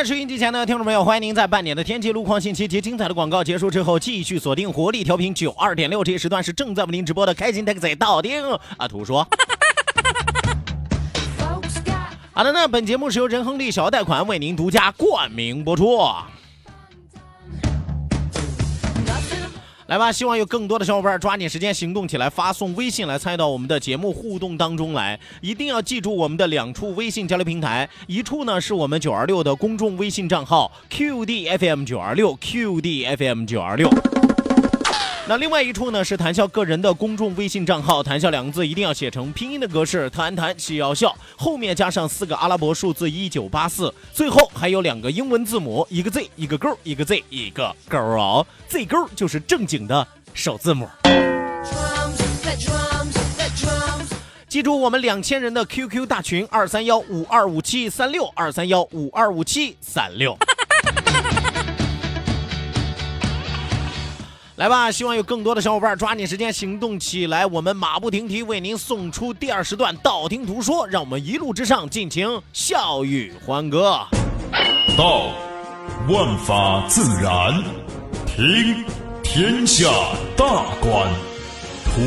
好的，那收音机前的听众朋友，欢迎您在半点的天气路况信息及精彩的广告结束之后，继续锁定活力调频九二点六，这一时段是正在为您直播的开心 taxi 到丁阿，图说。好的，那本节目是由仁亨利小额贷款为您独家冠名播出。来吧，希望有更多的小伙伴抓紧时间行动起来，发送微信来参与到我们的节目互动当中来。一定要记住我们的两处微信交流平台，一处呢是我们九二六的公众微信账号 QDFM 九二六 QDFM 九二六。那另外一处呢是谈笑个人的公众微信账号，谈笑两个字一定要写成拼音的格式，谈谈笑笑，后面加上四个阿拉伯数字一九八四，最后还有两个英文字母，一个 Z 一个勾，一个 Z 一个勾哦，Z 勾就是正经的首字母。记住我们两千人的 QQ 大群二三幺五二五七三六二三幺五二五七三六。来吧，希望有更多的小伙伴抓紧时间行动起来，我们马不停蹄为您送出第二时段道听途说，让我们一路之上尽情笑语欢歌。道，万法自然；听，天下大观；图，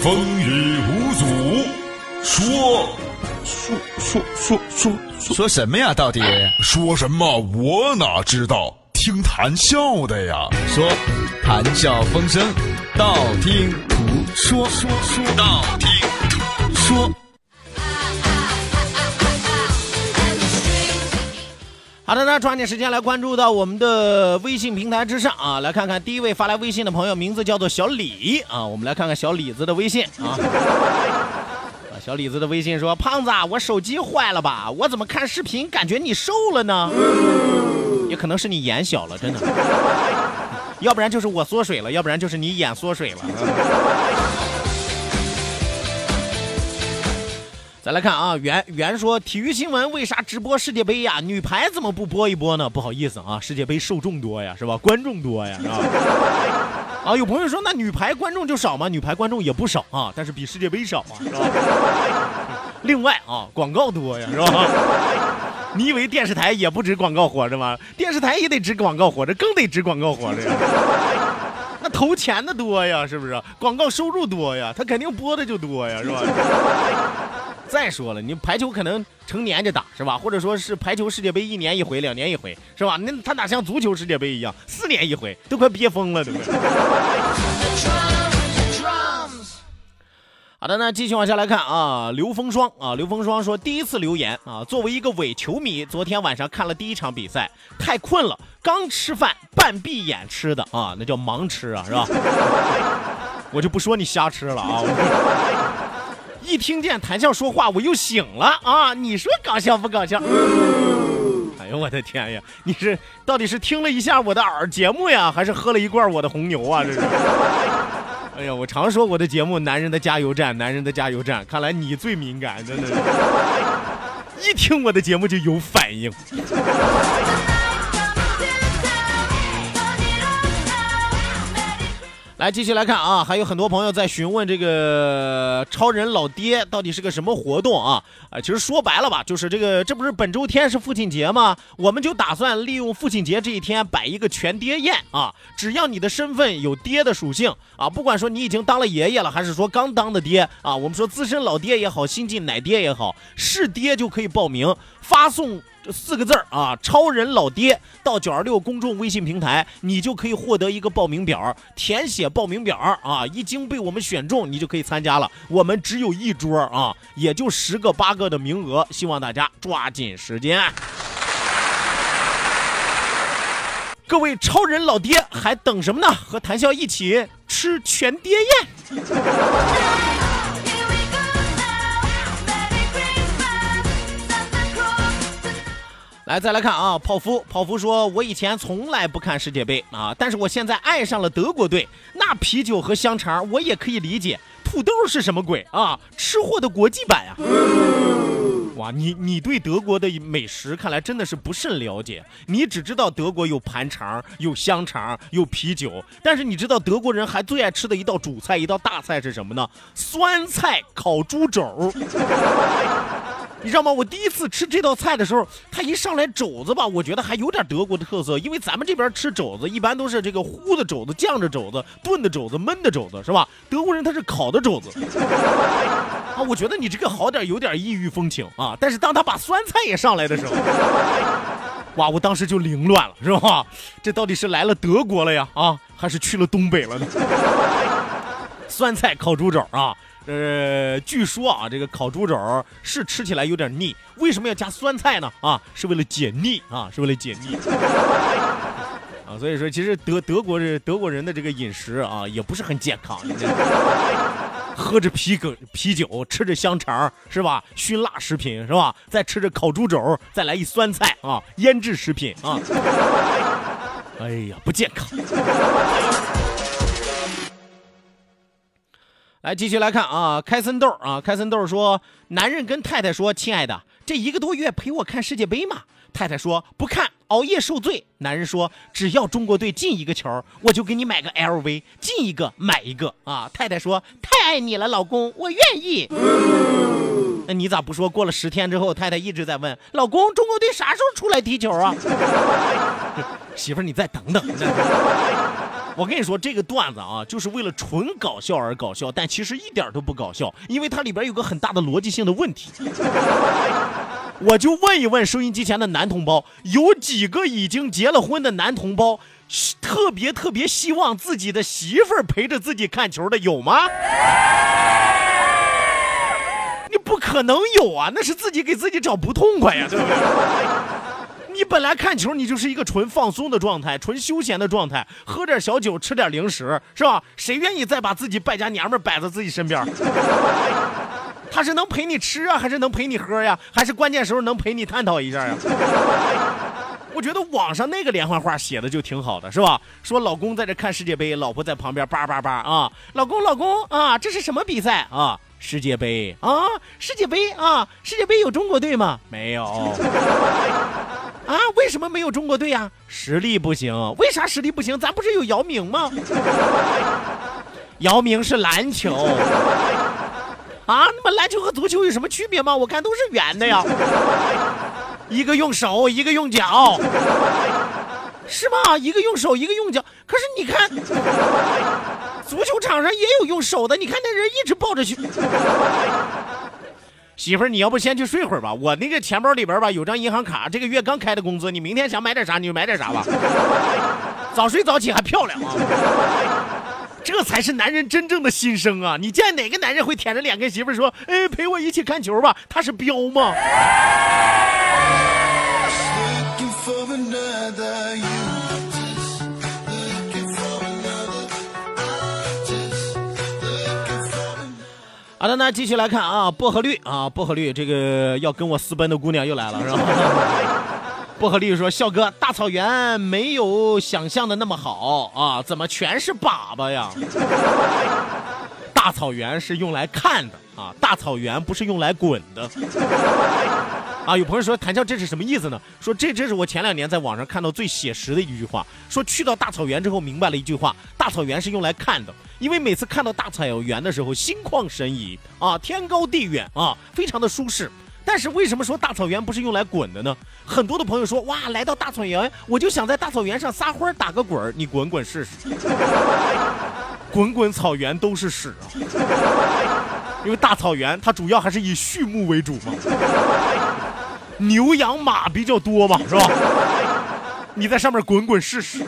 风雨无阻；说，说说说说说什么呀？到底说什么？我哪知道？听谈笑的呀。说，谈笑风生，道听途说，说说道听途说。好的，那抓紧时间来关注到我们的微信平台之上啊，来看看第一位发来微信的朋友，名字叫做小李啊，我们来看看小李子的微信啊。小李子的微信说：“胖子，我手机坏了吧？我怎么看视频感觉你瘦了呢？也可能是你眼小了，真的。要不然就是我缩水了，要不然就是你眼缩水了。”再来看啊，袁袁说体育新闻为啥直播世界杯呀？女排怎么不播一播呢？不好意思啊，世界杯受众多呀，是吧？观众多呀，是吧？啊，有朋友说那女排观众就少吗？女排观众也不少啊，但是比世界杯少啊，是吧？另外啊，广告多呀，是吧？你以为电视台也不止广告活着吗？电视台也得值广告活着，更得值广告活着呀。那投钱的多呀，是不是？广告收入多呀，他肯定播的就多呀，是吧？再说了，你排球可能成年就打是吧？或者说是排球世界杯一年一回、两年一回是吧？那他哪像足球世界杯一样四年一回，都快憋疯了，对不对？好的，那继续往下来看啊，刘风霜啊，刘风霜说第一次留言啊，作为一个伪球迷，昨天晚上看了第一场比赛，太困了，刚吃饭半闭眼吃的啊，那叫盲吃啊，是吧？我就不说你瞎吃了啊。一听见谈笑说话，我又醒了啊！你说搞笑不搞笑？哎呦我的天呀！你是到底是听了一下我的耳节目呀，还是喝了一罐我的红牛啊？这是。哎呀，我常说我的节目男人的加油站，男人的加油站，看来你最敏感，真的是，一听我的节目就有反应。来，继续来看啊，还有很多朋友在询问这个超人老爹到底是个什么活动啊？啊，其实说白了吧，就是这个，这不是本周天是父亲节吗？我们就打算利用父亲节这一天摆一个全爹宴啊！只要你的身份有爹的属性啊，不管说你已经当了爷爷了，还是说刚当的爹啊，我们说资深老爹也好，新晋奶爹也好，是爹就可以报名，发送。四个字儿啊，超人老爹到九二六公众微信平台，你就可以获得一个报名表，填写报名表啊，一经被我们选中，你就可以参加了。我们只有一桌啊，也就十个八个的名额，希望大家抓紧时间。各位超人老爹还等什么呢？和谭笑一起吃全爹宴。来，再来看啊，泡芙，泡芙说，我以前从来不看世界杯啊，但是我现在爱上了德国队，那啤酒和香肠我也可以理解，土豆是什么鬼啊？吃货的国际版呀！哇，你你对德国的美食看来真的是不甚了解，你只知道德国有盘肠、有香肠、有啤酒，但是你知道德国人还最爱吃的一道主菜、一道大菜是什么呢？酸菜烤猪肘。你知道吗？我第一次吃这道菜的时候，它一上来肘子吧，我觉得还有点德国的特色，因为咱们这边吃肘子一般都是这个烀的肘子、酱的肘子、炖的肘子、焖的肘子，是吧？德国人他是烤的肘子 啊，我觉得你这个好点，有点异域风情啊。但是当他把酸菜也上来的时候，哇，我当时就凌乱了，是吧？这到底是来了德国了呀，啊，还是去了东北了呢？酸菜烤猪肘啊！呃，据说啊，这个烤猪肘是吃起来有点腻，为什么要加酸菜呢？啊，是为了解腻啊，是为了解腻 啊。所以说，其实德德国人德国人的这个饮食啊，也不是很健康。喝着啤酒，啤酒吃着香肠是吧？熏辣食品是吧？再吃着烤猪肘，再来一酸菜啊，腌制食品啊。哎呀，不健康。来继续来看啊，开森豆啊，开森豆说，男人跟太太说，亲爱的，这一个多月陪我看世界杯嘛？太太说不看，熬夜受罪。男人说，只要中国队进一个球，我就给你买个 LV，进一个买一个啊。太太说，太爱你了，老公，我愿意。那你咋不说？过了十天之后，太太一直在问老公，中国队啥时候出来踢球啊？媳妇，你再等等。我跟你说，这个段子啊，就是为了纯搞笑而搞笑，但其实一点都不搞笑，因为它里边有个很大的逻辑性的问题。我就问一问收音机前的男同胞，有几个已经结了婚的男同胞，特别特别希望自己的媳妇儿陪着自己看球的有吗？你不可能有啊，那是自己给自己找不痛快呀，对不对？你本来看球，你就是一个纯放松的状态，纯休闲的状态，喝点小酒，吃点零食，是吧？谁愿意再把自己败家娘们摆在自己身边？他是能陪你吃啊，还是能陪你喝呀？还是关键时候能陪你探讨一下呀？我觉得网上那个连环画写的就挺好的，是吧？说老公在这看世界杯，老婆在旁边叭叭叭啊，老公老公啊，这是什么比赛啊？世界杯啊，世界杯啊，世界杯有中国队吗？没有。啊，为什么没有中国队呀？实力不行。为啥实力不行？咱不是有姚明吗？姚明是篮球。啊，那么篮球和足球有什么区别吗？我看都是圆的呀。一个用手，一个用脚，是吗？一个用手，一个用脚。可是你看。足球场上也有用手的，你看那人一直抱着去。媳妇儿，你要不先去睡会儿吧？我那个钱包里边吧有张银行卡，这个月刚开的工资，你明天想买点啥你就买点啥吧。早睡早起还漂亮啊！这才是男人真正的心声啊！你见哪个男人会舔着脸跟媳妇儿说：“哎，陪我一起看球吧？”他是彪吗？的，那继续来看啊，薄荷绿啊，薄荷绿，这个要跟我私奔的姑娘又来了，是吧？薄荷绿说：“笑哥，大草原没有想象的那么好啊，怎么全是粑粑呀？大草原是用来看的啊，大草原不是用来滚的。”啊，有朋友说谭笑这是什么意思呢？说这这是我前两年在网上看到最写实的一句话，说去到大草原之后明白了一句话：大草原是用来看的，因为每次看到大草原的时候心旷神怡啊，天高地远啊，非常的舒适。但是为什么说大草原不是用来滚的呢？很多的朋友说哇，来到大草原我就想在大草原上撒欢打个滚儿，你滚滚试试，滚滚草原都是屎啊！因为大草原它主要还是以畜牧为主嘛。牛羊马比较多嘛，是吧？你在上面滚滚试试。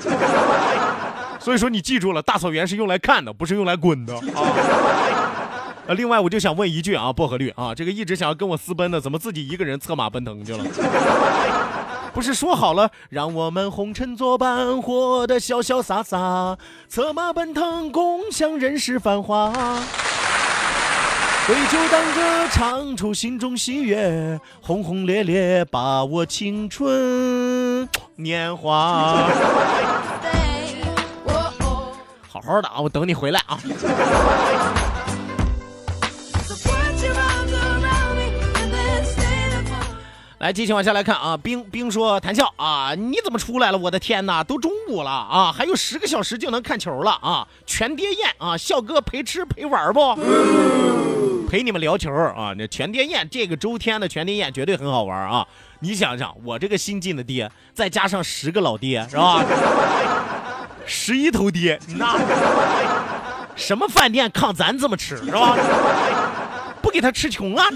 所以说你记住了，大草原是用来看的，不是用来滚的 啊。呃，另外我就想问一句啊，薄荷绿啊，这个一直想要跟我私奔的，怎么自己一个人策马奔腾去了？不是说好了让我们红尘作伴，活得潇潇洒洒，策马奔腾，共享人世繁华。对酒当歌，唱出心中喜悦，轰轰烈烈把握青春 年华。好好的啊，我等你回来啊。来，继续往下来看啊。冰冰说：“谭笑啊，你怎么出来了？我的天哪，都中午了啊，还有十个小时就能看球了啊！全爹宴啊，笑哥陪吃陪玩不？陪你们聊球啊！那全爹宴这个周天的全爹宴绝对很好玩啊！你想想，我这个新晋的爹，再加上十个老爹，是吧？十一头爹，那什么饭店抗咱这么吃是吧？不给他吃穷啊！”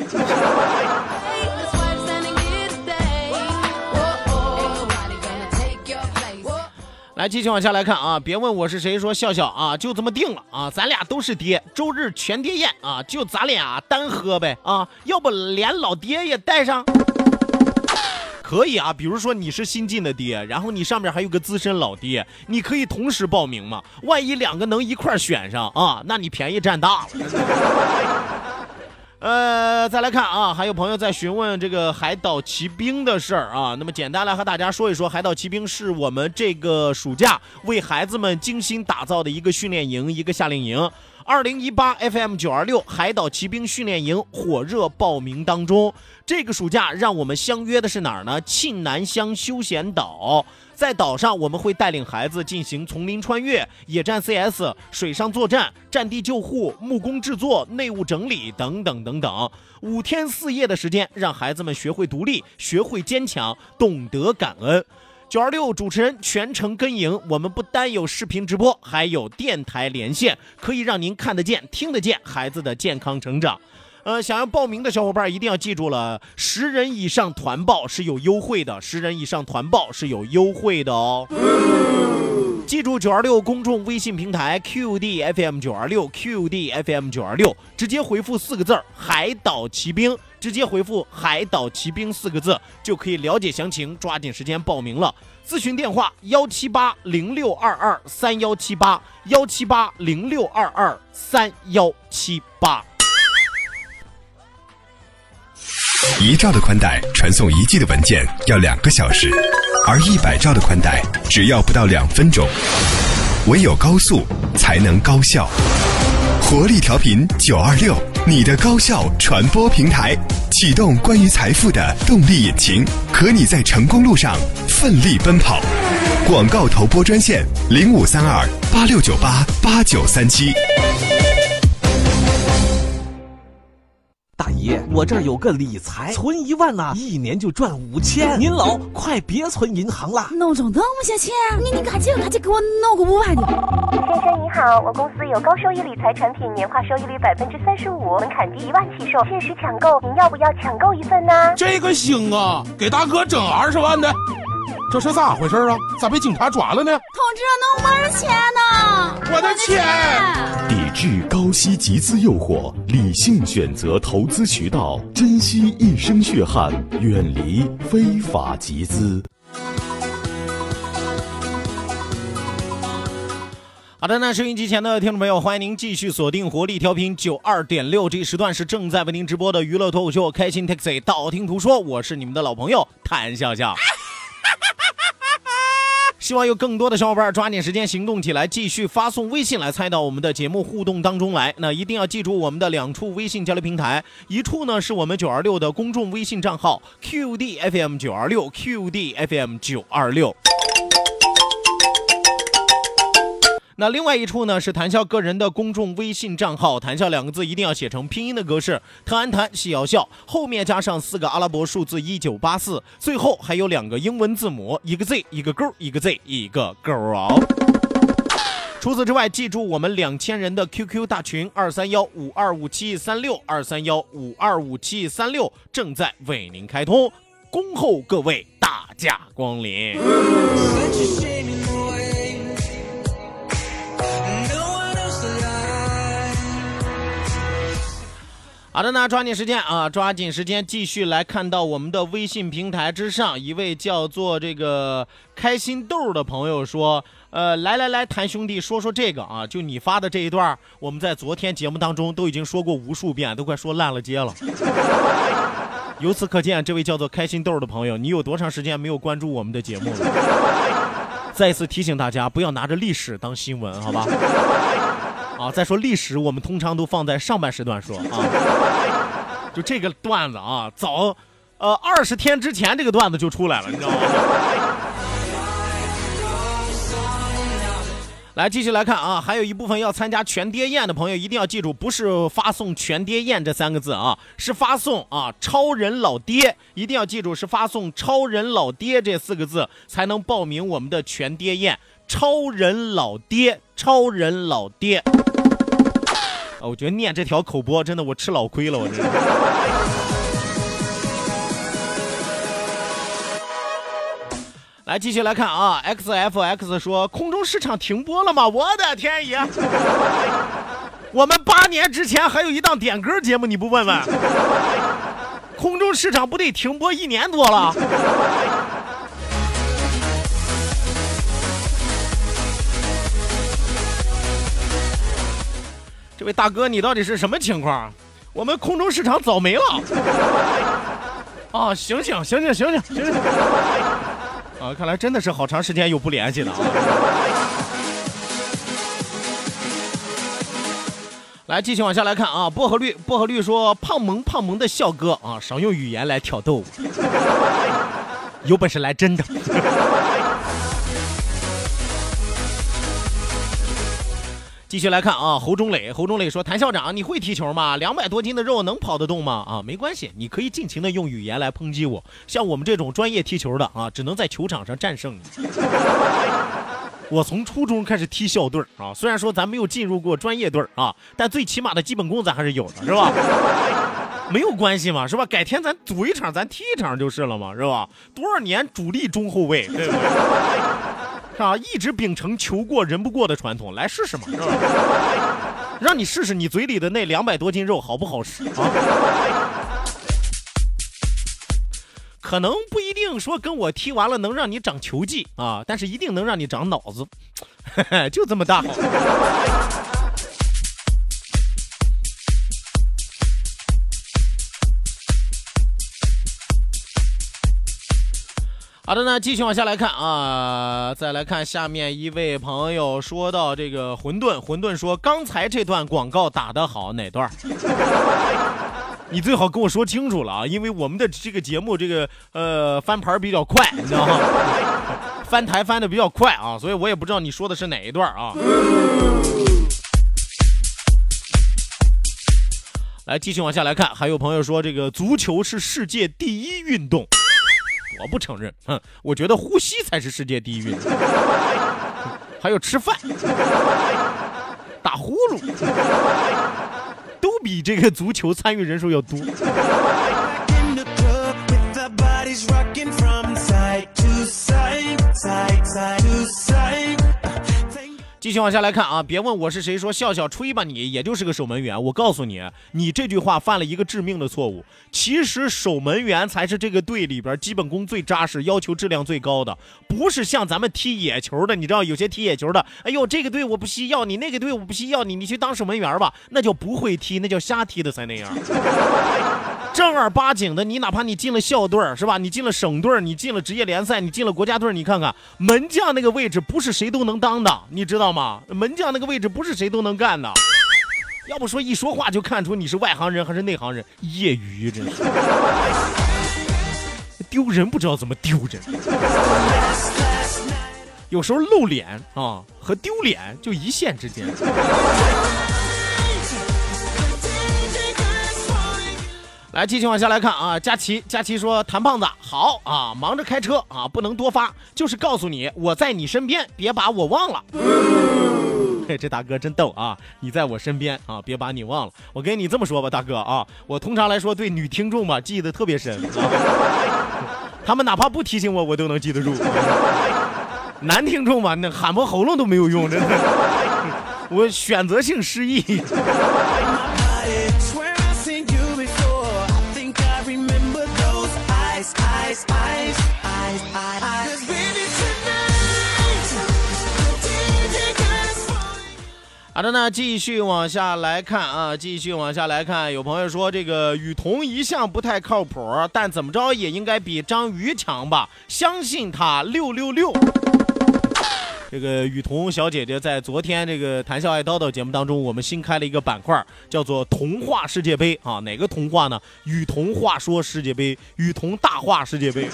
来，继续往下来看啊！别问我是谁，说笑笑啊，就这么定了啊！咱俩都是爹，周日全爹宴啊，就咱俩单喝呗啊！要不连老爹也带上？可以啊，比如说你是新晋的爹，然后你上面还有个资深老爹，你可以同时报名嘛？万一两个能一块儿选上啊，那你便宜占大了。呃，再来看啊，还有朋友在询问这个海岛骑兵的事儿啊。那么简单来和大家说一说，海岛骑兵是我们这个暑假为孩子们精心打造的一个训练营，一个夏令营。二零一八 FM 九二六海岛骑兵训练营火热报名当中。这个暑假让我们相约的是哪儿呢？沁南乡休闲岛。在岛上，我们会带领孩子进行丛林穿越、野战 CS、水上作战、战地救护、木工制作、内务整理等等等等。五天四夜的时间，让孩子们学会独立，学会坚强，懂得感恩。九二六主持人全程跟营，我们不单有视频直播，还有电台连线，可以让您看得见、听得见孩子的健康成长。呃，想要报名的小伙伴一定要记住了，十人以上团报是有优惠的，十人以上团报是有优惠的哦。记住九二六公众微信平台 QDFM 九二六 QDFM 九二六，直接回复四个字儿“海岛骑兵”，直接回复“海岛骑兵”四个字就可以了解详情，抓紧时间报名了。咨询电话：幺七八零六二二三幺七八幺七八零六二二三幺七八。一兆的宽带传送一 G 的文件要两个小时，而一百兆的宽带只要不到两分钟。唯有高速才能高效。活力调频九二六，你的高效传播平台，启动关于财富的动力引擎，可你在成功路上奋力奔跑。广告投播专线零五三二八六九八八九三七。大爷，我这儿有个理财，存一万呐，一年就赚五千。您老快别存银行了，弄中那么些钱，你你赶紧赶紧给我弄个五万的。先生您好，我公司有高收益理财产品，年化收益率百分之三十五，门槛低，一万起售，限时抢购，您要不要抢购一份呢？这个行啊，给大哥整二十万的。这是咋回事啊？咋被警察抓了呢？同志，那我的钱呢？我的钱！抵制高息集资诱惑，理性选择投资渠道，珍惜一生血汗，远离非法集资。好的，那收音机前的听众朋友，欢迎您继续锁定活力调频九二点六，这一时段是正在为您直播的娱乐脱口秀《开心 Taxi》，道听途说，我是你们的老朋友谭笑笑。希望有更多的小伙伴抓紧时间行动起来，继续发送微信来参与到我们的节目互动当中来。那一定要记住我们的两处微信交流平台，一处呢是我们九二六的公众微信账号 QDFM 九二六 QDFM 九二六。那另外一处呢是谈笑个人的公众微信账号，谈笑两个字一定要写成拼音的格式，特安谈戏瑶笑，后面加上四个阿拉伯数字一九八四，最后还有两个英文字母，一个 Z 一个勾，一个 Z 一个勾啊。除此之外，记住我们两千人的 QQ 大群二三幺五二五七三六二三幺五二五七三六正在为您开通，恭候各位大驾光临。好的呢，抓紧时间啊，抓紧时间继续来看到我们的微信平台之上，一位叫做这个开心豆的朋友说，呃，来来来，谭兄弟说说这个啊，就你发的这一段，我们在昨天节目当中都已经说过无数遍，都快说烂了街了。由此可见，这位叫做开心豆的朋友，你有多长时间没有关注我们的节目了？再次提醒大家，不要拿着历史当新闻，好吧？啊，再说历史，我们通常都放在上半时段说啊。就这个段子啊，早，呃，二十天之前这个段子就出来了，你知道吗？来，继续来看啊，还有一部分要参加全爹宴的朋友，一定要记住，不是发送“全爹宴”这三个字啊，是发送啊“超人老爹”，一定要记住是发送“超人老爹”这四个字，才能报名我们的全爹宴。超人老爹，超人老爹。啊，我觉得念这条口播真的我吃老亏了，我这。来，继续来看啊，xfx 说空中市场停播了吗？我的天爷！我们八年之前还有一档点歌节目，你不问问？空中市场不得停播一年多了？位大哥，你到底是什么情况？我们空中市场早没了。啊，醒醒，醒醒，醒醒，醒醒！啊，看来真的是好长时间又不联系了啊。来，继续往下来看啊，薄荷绿，薄荷绿说：“胖萌胖萌的笑哥啊，少用语言来挑逗，有本事来真的。”继续来看啊，侯忠磊，侯忠磊说：“谭校长，你会踢球吗？两百多斤的肉能跑得动吗？啊，没关系，你可以尽情的用语言来抨击我。像我们这种专业踢球的啊，只能在球场上战胜你。我从初中开始踢校队啊，虽然说咱没有进入过专业队啊，但最起码的基本功咱还是有的，是吧？没有关系嘛，是吧？改天咱组一场，咱踢一场就是了嘛，是吧？多少年主力中后卫，对不对？”是吧？一直秉承球过人不过的传统，来试试嘛，是吧？让你试试你嘴里的那两百多斤肉好不好使啊？可能不一定说跟我踢完了能让你长球技啊，但是一定能让你长脑子，就这么大。好的呢，继续往下来看啊，再来看下面一位朋友说到这个馄饨，馄饨说刚才这段广告打得好，哪段？你最好跟我说清楚了啊，因为我们的这个节目这个呃翻盘比较快，你知道吗？翻台翻的比较快啊，所以我也不知道你说的是哪一段啊。来，继续往下来看，还有朋友说这个足球是世界第一运动。我不承认，哼，我觉得呼吸才是世界第一运动，还有吃饭、打呼噜，都比这个足球参与人数要多。继续往下来看啊，别问我是谁，说笑笑吹吧，你也就是个守门员。我告诉你，你这句话犯了一个致命的错误。其实守门员才是这个队里边基本功最扎实、要求质量最高的，不是像咱们踢野球的。你知道有些踢野球的，哎呦，这个队我不需要你，那个队我不需要你，你去当守门员吧，那叫不会踢，那叫瞎踢的才那样。正儿八经的，你哪怕你进了校队是吧？你进了省队你进了职业联赛，你进了国家队你看看门将那个位置不是谁都能当的，你知道吗？门将那个位置不是谁都能干的。要不说一说话就看出你是外行人还是内行人，业余真是丢人，不知道怎么丢人。有时候露脸啊和丢脸就一线之间。来，继续往下来看啊，佳琪，佳琪说：“谭胖子好啊，忙着开车啊，不能多发，就是告诉你我在你身边，别把我忘了。”嘿，这大哥真逗啊！你在我身边啊，别把你忘了。我跟你这么说吧，大哥啊，我通常来说对女听众吧记得特别深，他们哪怕不提醒我，我都能记得住。男听众吧，那喊破喉咙都没有用，真的，我选择性失忆。好的呢，继续往下来看啊，继续往下来看。有朋友说这个雨桐一向不太靠谱，但怎么着也应该比张宇强吧？相信他六六六。这个雨桐小姐姐在昨天这个《谈笑爱叨叨》节目当中，我们新开了一个板块，叫做“童话世界杯”啊，哪个童话呢？雨桐话说世界杯，雨桐大话世界杯。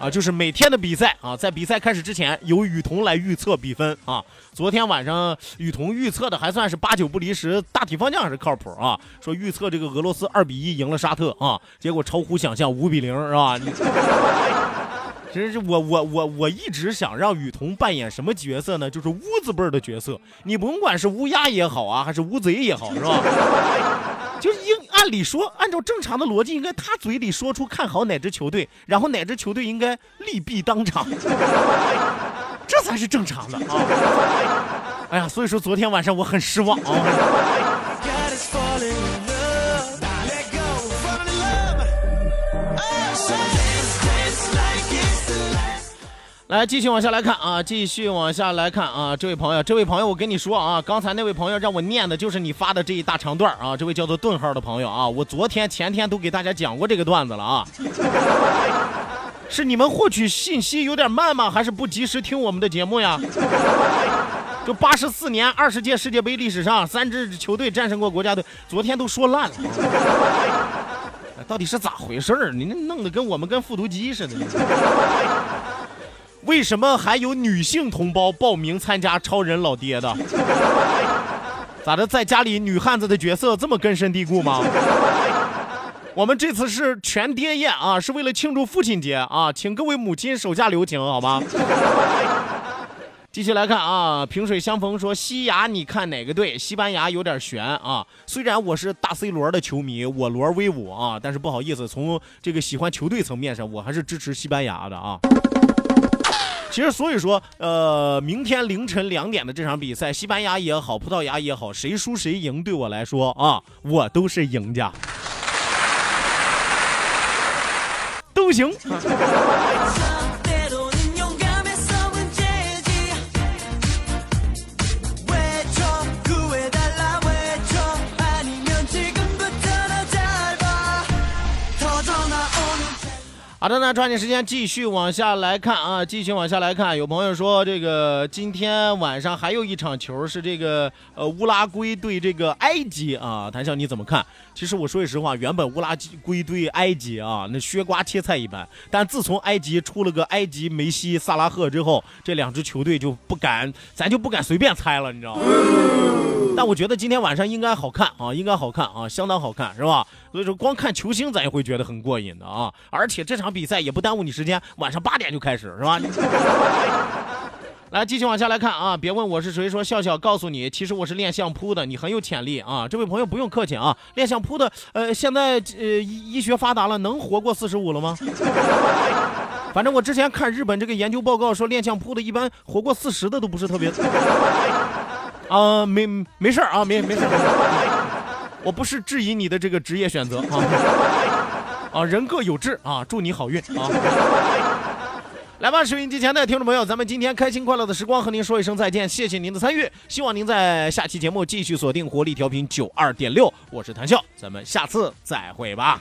啊，就是每天的比赛啊，在比赛开始之前，由雨桐来预测比分啊。昨天晚上雨桐预测的还算是八九不离十，大体方向还是靠谱啊。说预测这个俄罗斯二比一赢了沙特啊，结果超乎想象五比零是吧？其实我我我我一直想让雨桐扮演什么角色呢？就是乌字辈的角色，你甭管是乌鸦也好啊，还是乌贼也好，是吧？就是应按理说，按照正常的逻辑，应该他嘴里说出看好哪支球队，然后哪支球队应该利弊当场，这才是正常的啊！哎呀，所以说昨天晚上我很失望啊。来，继续往下来看啊，继续往下来看啊，这位朋友，这位朋友，我跟你说啊，刚才那位朋友让我念的就是你发的这一大长段啊，这位叫做顿号的朋友啊，我昨天、前天都给大家讲过这个段子了啊，是你们获取信息有点慢吗？还是不及时听我们的节目呀？就八十四年二十届世界杯历史上，三支球队战胜过国家队，昨天都说烂了，到底是咋回事儿？你弄得跟我们跟复读机似的。为什么还有女性同胞报名参加超人老爹的？咋的，在家里女汉子的角色这么根深蒂固吗？我们这次是全爹宴啊，是为了庆祝父亲节啊，请各位母亲手下留情，好吗？继续来看啊，萍水相逢说西牙，你看哪个队？西班牙有点悬啊。虽然我是大 C 罗的球迷，我罗威武啊，但是不好意思，从这个喜欢球队层面上，我还是支持西班牙的啊。其实，所以说，呃，明天凌晨两点的这场比赛，西班牙也好，葡萄牙也好，谁输谁赢，对我来说啊，我都是赢家，都行。好的，那抓紧时间继续往下来看啊，继续往下来看。有朋友说，这个今天晚上还有一场球是这个呃乌拉圭对这个埃及啊，谭笑你怎么看？其实我说句实话，原本乌拉圭对埃及啊，那削瓜切菜一般。但自从埃及出了个埃及梅西、萨拉赫之后，这两支球队就不敢，咱就不敢随便猜了，你知道吗？但我觉得今天晚上应该好看啊，应该好看啊，相当好看，是吧？所以说光看球星咱也会觉得很过瘾的啊，而且这场比赛也不耽误你时间，晚上八点就开始，是吧？来继续往下来看啊，别问我是谁，说笑笑告诉你，其实我是练相扑的，你很有潜力啊，这位朋友不用客气啊，练相扑的，呃，现在呃医医学发达了，能活过四十五了吗？反正我之前看日本这个研究报告说，练相扑的一般活过四十的都不是特别。啊，没没事啊，没没事我不是质疑你的这个职业选择啊，啊，人各有志啊，祝你好运啊。来吧，收音机前的听众朋友，咱们今天开心快乐的时光和您说一声再见，谢谢您的参与，希望您在下期节目继续锁定活力调频九二点六，我是谭笑，咱们下次再会吧。